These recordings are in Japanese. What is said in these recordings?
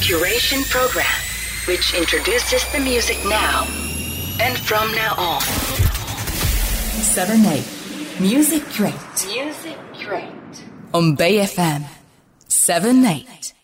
curation program, which introduces the music now and from now on. 7 8 Music Curate Music Curate. on Bay FM 7 8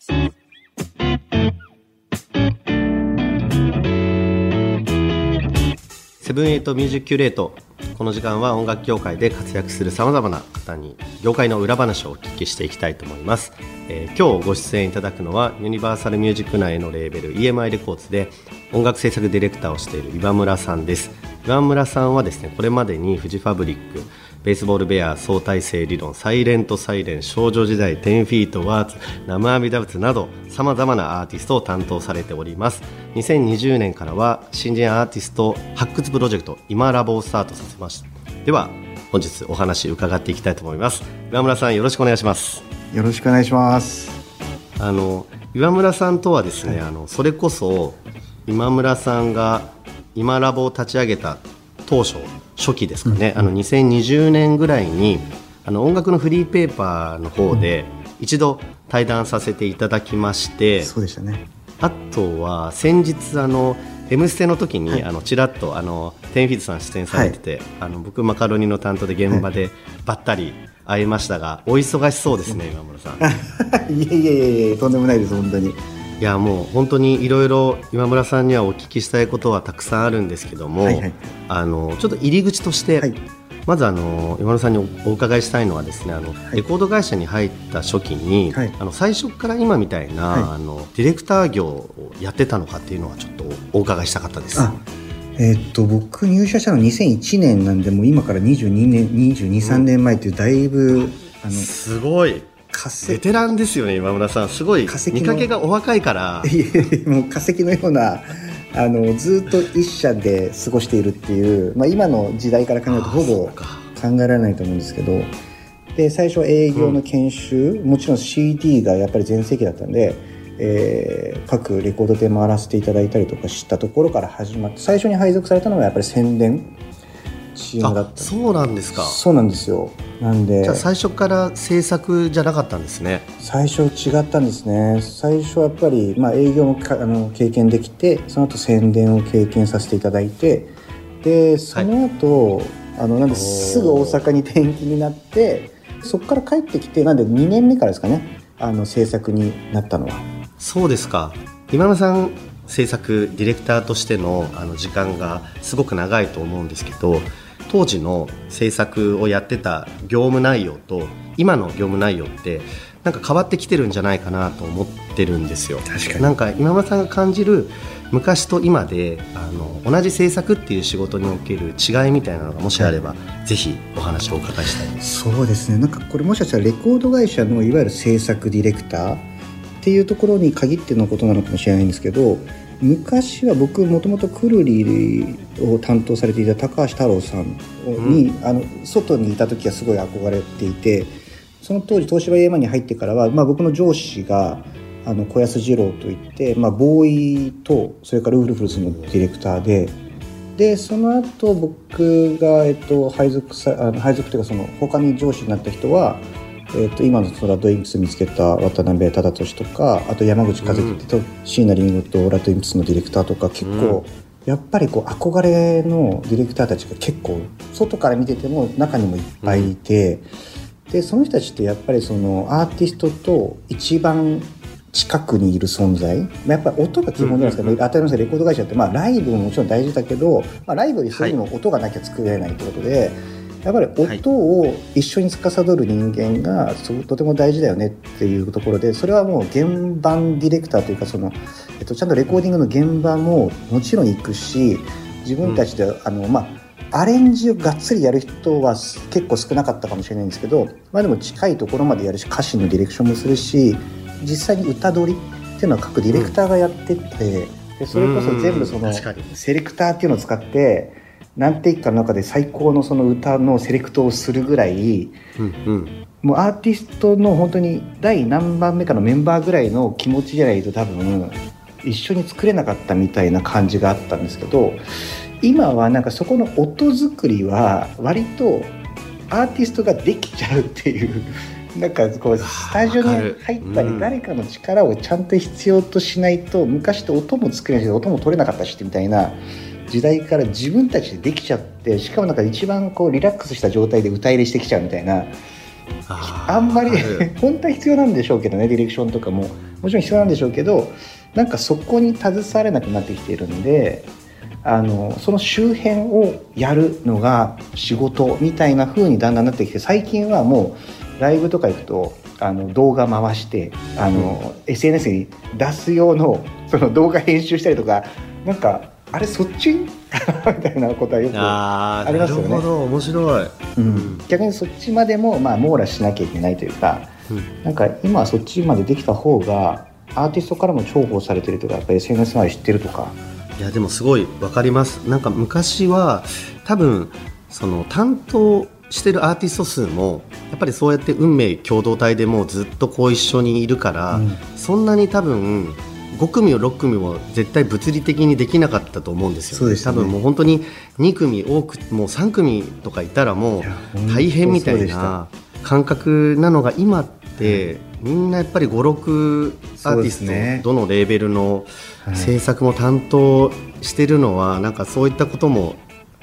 seven eight Music Curate この時間は音楽業界で活躍するさまざまな方に業界の裏話をお聞きしていきたいと思います、えー今日ご出演いただくのはユニバーサルミュージック内のレーベル EMI レコーツで音楽制作ディレクターをしている岩村さんです。岩村さんはですねこれまでにフジファブリックベースボールベア相対性理論サイレントサイレン少女時代10フィートワーツ生阿弥陀仏などさまざまなアーティストを担当されております。2020年からは新人アーティスト発掘プロジェクト今ラボをスタートさせました。では本日お話伺っていきたいと思います。岩村さんよろしくお願いします。よろしくお願いします。あの岩村さんとはですね、あのそれこそ今村さんが今ラボを立ち上げた当初初期ですかね、あの2020年ぐらいにあの音楽のフリーペーパーの方で一度対談させていただきまして、そうでしたね。あとは先日あの「M ステ」の時に、あのちらっとあのテンフィーズさん出演されてて、あの僕マカロニの担当で現場でばったり会いましたが、お忙しそうですね今村さん。いえいえいえ、とんでもないです、本当に。いやもう本当にいろいろ今村さんにはお聞きしたいことはたくさんあるんですけども、はいはい。あのちょっと入り口として、はい。まずあの今村さんにおお伺いしたいのはですねあの、レコード会社に入った初期に、はい。あの最初から今みたいな、はい。あのディレクター業をやってたのかっていうのはちょっとお伺いしたかったです。あ、えーっと、僕入社したの2001年なんで、もう今から22年、22、3年前っていう、だいぶ、あの、すごいベテランですよね今村さん。すごい化石の見かけがお若いから。もう化石のような、あの、ずっと一社で過ごしているっていう、まあ今の時代から考えるとほぼ考えられないと思うんですけど。で最初は営業の研修、もちろん CD がやっぱり全盛期だったんで、えー各レコード店回らせていただいたりとかしたところから始まって最初に配属されたのはやっぱり宣伝チームだった。あそうなんですか。そうなんですよなんで。じゃあ最初から制作じゃなかったんですね。最初違ったんですね。最初はやっぱり、まあ、営業もかあの経験できてその後宣伝を経験させていただいてでその後、あのなんですぐ大阪に転勤になってそこから帰ってきてなんで2年目からですかね。あの制作になったのは。そうですか。今村さん制作ディレクターとしてのあの時間がすごく長いと思うんですけど当時の制作をやってた業務内容と今の業務内容ってなんか変わってきてるんじゃないかなと思ってるんですよ。確かに。なんか今村さんが感じる昔と今であの同じ制作っていう仕事における違いみたいなのがもしあれば、ぜひお話をお伺いしたいです。そうですね。なんかこれもしかしたらレコード会社のいわゆる制作ディレクターっていうところに限ってのことなのかもしれないんですけど昔は僕もともとくるりを担当されていた高橋太郎さんに、あの外にいた時はすごい憧れていてその当時東芝 AMA に入ってからは、まあ、僕の上司があの小安二郎といって、まあ、ボーイとそれからウルフルズのディレクターででその後僕が、えっと、配属さあの配属というかその他に上司になった人は、えっと、今のそのラッドインプス見つけた渡辺忠俊とかあと山口和樹と椎名林檎とラッドインプスのディレクターとか結構、やっぱりこう憧れのディレクターたちが結構外から見てても中にもいっぱいいて、でその人たちってやっぱりそのアーティストと一番近くにいる存在。まあやっぱり音が基本じゃないですか、当たり前レコード会社って、まあ、ライブももちろん大事だけど、まあ、ライブよりそういうのも音がなきゃ作れないってことで、やっぱり音を一緒に司る人間がとても大事だよねっていうところでそれはもう現場ディレクターというかその、えっと、ちゃんとレコーディングの現場ももちろん行くし自分たちで、あのまあアレンジをがっつりやる人は結構少なかったかもしれないんですけど、まあ、でも近いところまでやるし歌詞のディレクションもするし実際に歌取りっていうのは各ディレクターがやってて、でそれこそ全部そのセレクターっていうのを使って何テイクかの中で最高のその歌のセレクトをするぐらいうんうん。もうアーティストの本当に第何番目かのメンバーぐらいの気持ちじゃないと多分一緒に作れなかったみたいな感じがあったんですけど今はなんかそこの音作りは割とアーティストができちゃうっていう なんかこうスタジオに入ったり誰かの力をちゃんと必要としないと昔って音も作れないし音も取れなかったしみたいな時代から自分たちでできちゃってしかもなんか一番こうリラックスした状態で歌入れしてきちゃうみたいなあんまり 本当は必要なんでしょうけどねディレクションとかも。もちろん必要なんでしょうけどなんかそこに携われなくなってきているんであのその周辺をやるのが仕事みたいな風にだんだんなってきて最近はもうライブとか行くとあの動画回してあの、うん、SNS に出す用のその動画編集したりとかなんかあれそっち？みたいなことはよくありますよね。なるほど面白い、うん、逆にそっちまでも、まあ、網羅しなきゃいけないというか、うん、なんか今はそっちまでできた方がアーティストからも重宝されてるとかやっぱ SNS まで知ってるとか。いやでもすごい分かります。なんか昔は多分その担当してるアーティスト数もやっぱりそうやって運命共同体でもうずっとこう一緒にいるから、うん、そんなに多分5組を6組も絶対物理的にできなかったと思うんですよ、ね、ね。多分もう本当に2組多くもう3組とかいたらもう大変みたいな感覚なのが今ってみんなやっぱり56アーティスト、ね、どのレーベルの制作も担当してるのは、なんかそういったことも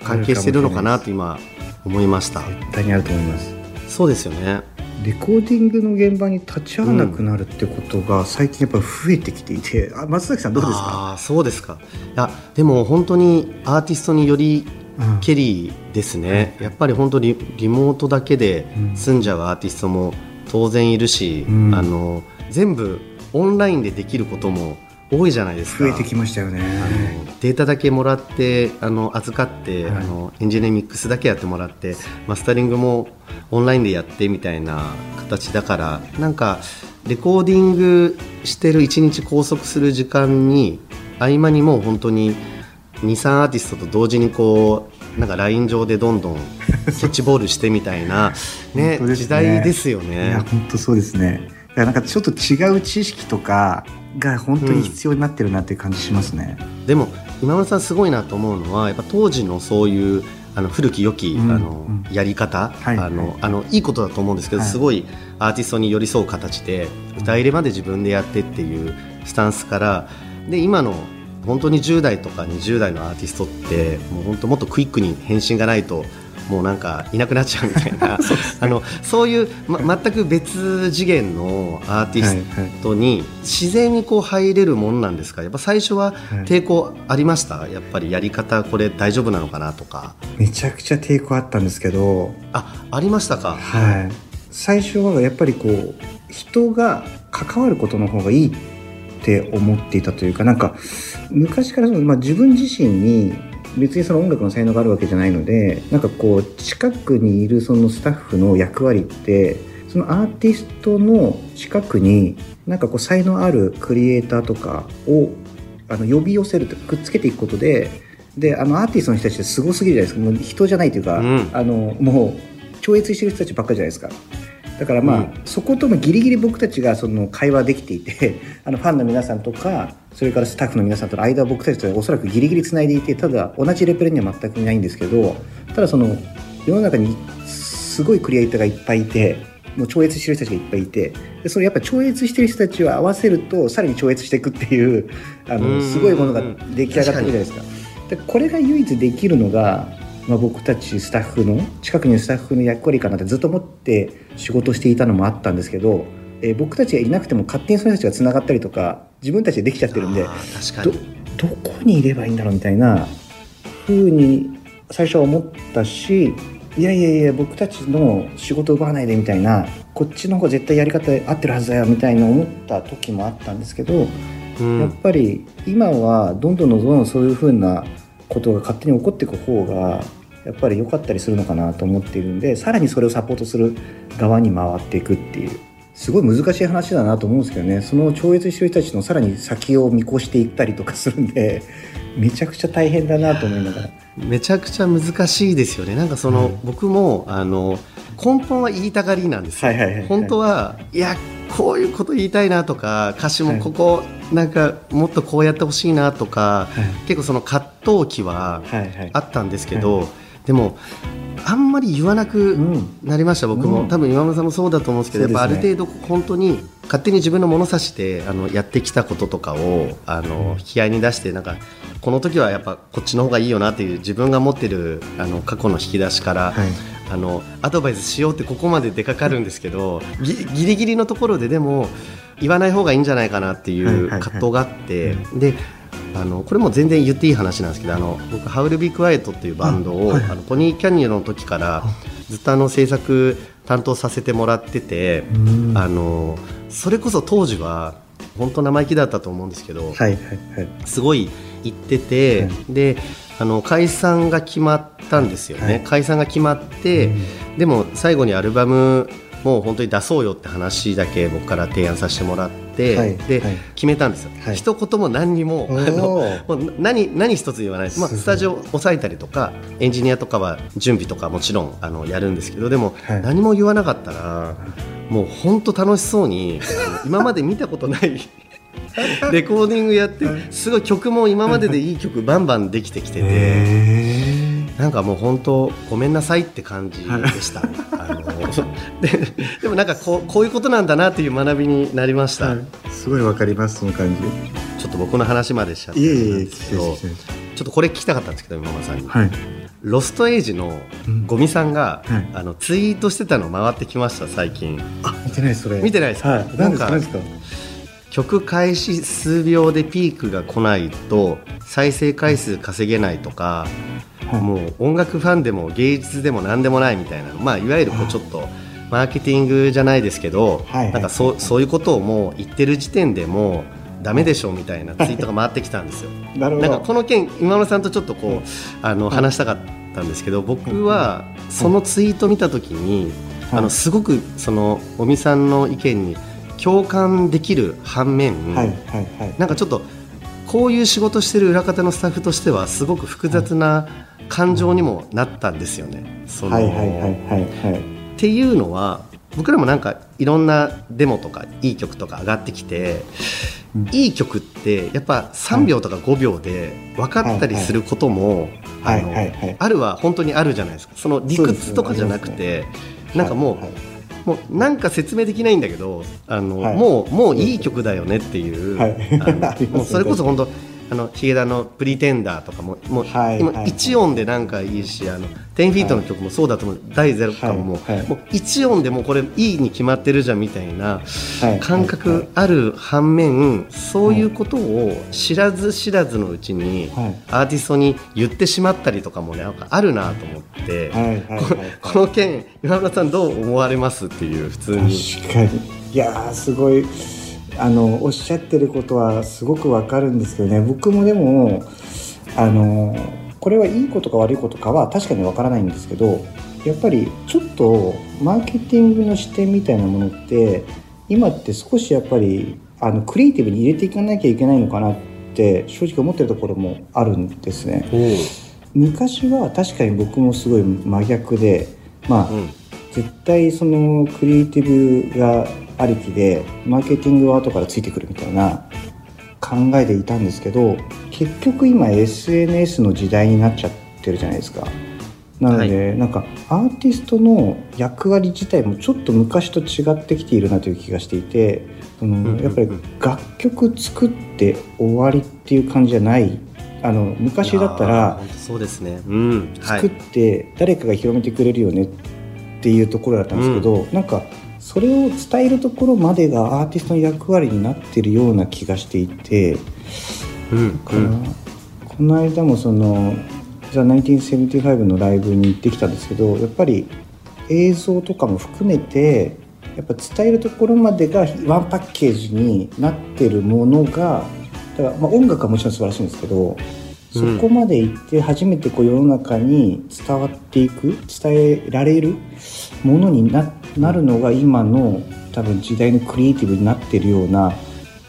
関係してるのかなと今思いました。絶対にあると思います。そうですよねレコーディングの現場に立ち会わなくなるってことが最近やっぱり増えてきていて、うん、あ松崎さんどうですか？あそうですか。いやでも本当にアーティストによりケリーですね、うん、やっぱり本当にリモートだけで済ん。じゃうアーティストも当然いるし、うん、あの全部オンラインでできることも多いじゃないですか。増えてきましたよね。データだけもらってあの預かって、はい、あのエンジニアミックスだけやってもらってマスタリングもオンラインでやってみたいな形だからなんかレコーディングしてる1日拘束する時間に合間にもう本当に23アーティストと同時にこうなんかライン上でどんどんキャッチボールしてみたいな ねね、時代ですよね。いや本当そうですね。なんかちょっと違う知識とかが本当に必要になってるなっていう感じしますね。うん、でも今村さんすごいなと思うのはやっぱ当時のそういうあの古き良き、うん、あの、やり方、はい、あのあのいいことだと思うんですけど、はい、すごいアーティストに寄り添う形で歌入れまで自分でやってっていうスタンスからで今の本当に10代とか20代のアーティストってもう本当もっとクイックに返信がないともうなんかいなくなっちゃうみたいな。あのそういう、ま、全く別次元のアーティストに自然にこう入れるもんなんですか？やっぱ最初は抵抗ありました、はい、やっぱりやり方これ大丈夫なのかなとか。めちゃくちゃ抵抗あったんですけど。あありましたか？はい。最初はやっぱりこう人が関わることの方がいいって思っていたというかなんか昔からその、まあ、自分自身に別にその音楽の才能があるわけじゃないのでなんかこう近くにいるそのスタッフの役割ってそのアーティストの近くになんかこう才能あるクリエイターとかをあの呼び寄せるとくっつけていくことでであのアーティストの人たちってすごすぎるじゃないですかもう人じゃないというか、うん、あのもう超越してる人たちばっかりじゃないですか。だからまあ、うん、そこともギリギリ僕たちがその会話できていて あのファンの皆さんとかそれからスタッフの皆さんとの間を僕たちとおそらくギリギリつないでいてただ同じレベルには全くいないんですけどただその世の中にすごいクリエイターがいっぱいいてもう超越してる人たちがいっぱいいてでそれやっぱ超越してる人たちを合わせるとさらに超越していくっていうあのすごいものが出来上がってるじゃないですか。でこれが唯一できるのがまあ、僕たちスタッフの近くにいるスタッフの役割かなってずっと思って仕事していたのもあったんですけど、えー、僕たちがいなくても勝手にその人たちがつながったりとか自分たちでできちゃってるんでどどこにいればいいんだろうみたいなふうに最初は思ったしいやいやいや僕たちの仕事奪わないでみたいなこっちの方が絶対やり方合ってるはずだよみたいな思った時もあったんですけど、うん、やっぱり今はどんどんどんどんそういうふうなことが勝手に起こっていく方がやっぱり良かったりするのかなと思っているんでさらにそれをサポートする側に回っていくっていうすごい難しい話だなと思うんですけどね。その超越してる人たちのさらに先を見越していったりとかするんでめちゃくちゃ大変だなと思いながら。めちゃくちゃ難しいですよね。なんかその、うん、僕もあの根本は言いたがりなんですよ、はいはいはい、本当はいやこういうこと言いたいなとか歌詞もここ、なんかもっとこうやってほしいなとか、はい、結構その葛藤期はあったんですけど、でもあんまり言わなくん。なりました、僕も、うん。多分今村さんもそうだと思うんですけど、やっぱある程度本当に勝手に自分の物差しであのやってきたこととかをあの引き合いに出してなんかこの時はやっぱこっちの方がいいよなっていう自分が持ってるあの過去の引き出しから、はいあのアドバイスしようってここまで出かかるんですけどぎギリギリのところででも言わない方がいいんじゃないかなっていはいう葛藤があって、であのこれも全然言っていい話なんですけどあの僕「ハウル・ビー・クワイエット」っていうバンドを、あのポニーキャニオンの時からずっとあの制作担当させてもらっててうん。あのそれこそ当時は本当生意気だったと思うんですけど、はいはいはい。すごい行ってて、はい。であの解散が決まったんですよね、はい。解散が決まって、でも最後にアルバムもう本当に出そうよって話だけ僕から提案させてもらって、はい。で、はい。決めたんですよ、はい。一言も何にもあのもう何何一つ言わないです、まあ、スタジオ押さえたりとかエンジニアとかは準備とかもちろんあのやるんですけどでも、はい。何も言わなかったらもう本当楽しそうに今まで見たことない レコーディングやってすごい曲も今まででいい曲バンバンできてきてて。へなんかもう本当ごめんなさいって感じでした、ね。あの ででもなんかこうこういうことなんだなっていう学びになりました。ーすごいわかりますその感ちょっと僕の話までしちゃってじいえいなんえですけど、ちょっとこれ聞きたかったんですけど今村さんに、はい。ロストエイジのゴミさんが、はい。あのツイートしてたの回ってきました最近。あ見てないそれ。見てないですか？はい。なんか？曲開始数秒でピークが来ないと再生回数稼げないとか、はいもう音楽ファンでも芸術でも何でもないみたいな、まあ、いわゆるこうちょっとマーケティングじゃないですけど、はいはい。なんかそうそういうことをもう言ってる時点でもうダメでしょみたいなツイートが回ってきたんですよ。なるほど。なんかこの件今村さんとちょっとこうあの話したかったんですけど僕はそのツイート見た時にはいあのすごくその尾身さんの意見に共感できる反面、はいはいはい。なんかちょっとこういう仕事してる裏方のスタッフとしてはすごく複雑な感情にもなったんですよね。っていうのは僕らもなんかいろんなデモとかいい曲とか上がってきて、うん。いい曲ってやっぱ3秒とか5秒で分かったりすることも、はい。あのはいはい。あるは本当にあるじゃないですか。その理屈とかじゃなくて、なんかもう、はいはいもうなんか説明できないんだけどあの、はい。もうもういい曲だよねっていう、はい。あの もうそれこそ本当あのヒゲダの「プリテンダー」とかももう、今はいはい。1音でなんかいいしあの10フィートの曲もそうだと思う、第ゼロとかももう,、はい。はい。もう1音でもうこれいいに決まってるじゃんみたいなはい。感覚ある反面そういうことを知らず知らずのうちにはい。アーティストに言ってしまったりとかもねなんかあるなと思って。ここの件今村さんどう思われますっていう普通に。確かに。いやーすごいあのおっしゃってることはすごくわかるんですけどね。僕もでもあのこれはいいことか悪いことかは確かにわからないんですけどやっぱりちょっとマーケティングの視点みたいなものって今って少しやっぱりあのクリエイティブに入れていかなきゃいけないのかなって正直思ってるところもあるんですね。昔は確かに僕もすごい真逆でまあ、うん。絶対そのクリエイティブがありきでマーケティングは後からついてくるみたいな考えでいたんですけど結局今 SNS の時代になっちゃってるじゃないですか。なので、なんかアーティストの役割自体もちょっと昔と違ってきているなという気がしていてその、んうんうん。やっぱり楽曲作って終わりっていう感じじゃないあの昔だったらそうですね。うん。は作っいて誰かが広めてくれるよねっていうところだったんですけど、なんかそれを伝えるところまでがアーティストの役割になってるような気がしていて、うんこのこの間もその「ザ・1975」のライブに行ってきたんですけどやっぱり映像とかも含めてやっぱ伝えるところまでがワンパッケージになってるものがだからまあ音楽はもちろん素晴らしいんですけどそこまで行って初めてこう世の中に伝わっていく伝えられるものにななるのが今の多分時代のクリエイティブになってるような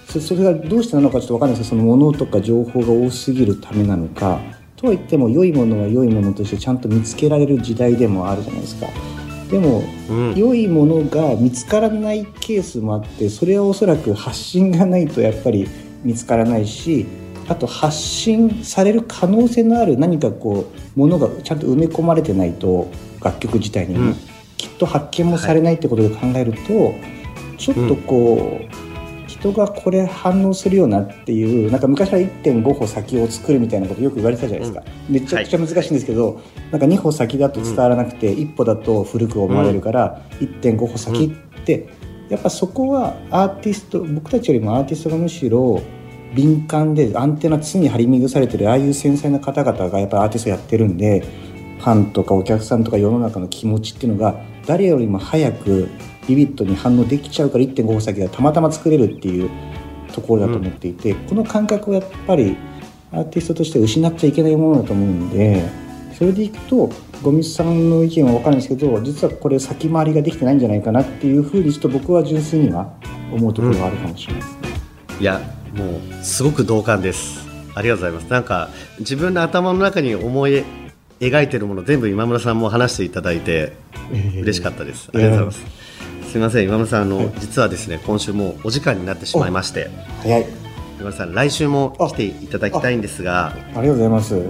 そそれがどうしてなのかちょっと分かんないですけどそのものとか情報が多すぎるためなのか。とは言っても良いものは良いものとしてちゃんと見つけられる時代でもあるじゃないですか。でもうん。良いものが見つからないケースもあってそれはおそらく発信がないとやっぱり見つからないしあと発信される可能性のある何かこうものがちゃんと埋め込まれてないと楽曲自体にね、うんきっと発見もされないってことで考えると、ちょっとこう、人がこれ反応するようなっていうなんか昔から1.5歩先を作るみたいなことよく言われてたじゃないですか、めちゃくちゃ難しいんですけど、なんか2歩先だと伝わらなくて、1歩だと古く思われるから、1.5歩先って、やっぱそこはアーティスト僕たちよりもアーティストがむしろ敏感でアンテナ常に張り巡されてるああいう繊細な方々がやっぱアーティストやってるんでファンとかお客さんとか世の中の気持ちっていうのが誰よりも早くビビッドに反応できちゃうから1.5歩先がたまたま作れるっていうところだと思っていて、この感覚をやっぱりアーティストとして失っちゃいけないものだと思うんでそれでいくとゴミさんの意見は分かるんですけど実はこれ先回りができてないんじゃないかなっていうふうにちょっと僕は純粋には思うところがあるかもしれないですね。いやもうすごく同感ですありがとうございますなんか自分の頭の中に思い描いてるもの全部今村さんも話していただいて嬉しかったです、ありがとうございます。すみません今村さんあの、実はですね今週もお時間になってしまいまして早い。今村さん来週も来ていただきたいんですがありがとうございます。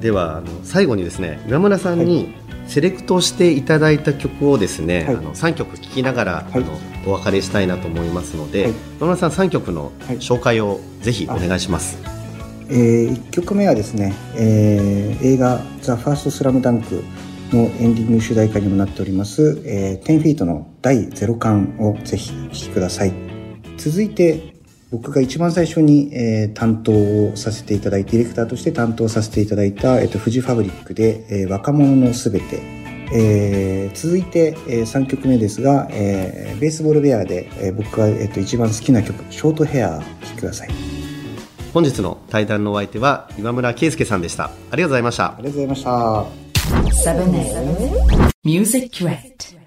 ではあの最後にですね今村さんにセレクトしていただいた曲をですね、はい。あの3曲聴きながら、はい。あのお別れしたいなと思いますので、はい。今村さん3曲のはい。紹介をぜひお願いします、えー、1曲目はですね、えー映画「ザ・ファーストスラムダンクのエンディング主題歌にもなっております、えー、10フィートの第0巻をぜひお聴きください。続いて僕が一番最初に、えー担当をさせていただいてディレクターとして担当させていただいた、えっとフジファブリックで「えー若者のすべて」えー続いて、え3曲目ですが、えーベースボールベアで、えー僕が、えっと一番好きな曲「ショートヘア」お聴きください。本日の対談のお相手は今村圭介さんでした。ありがとうございました。ありがとうございました。7 8 Music Direct.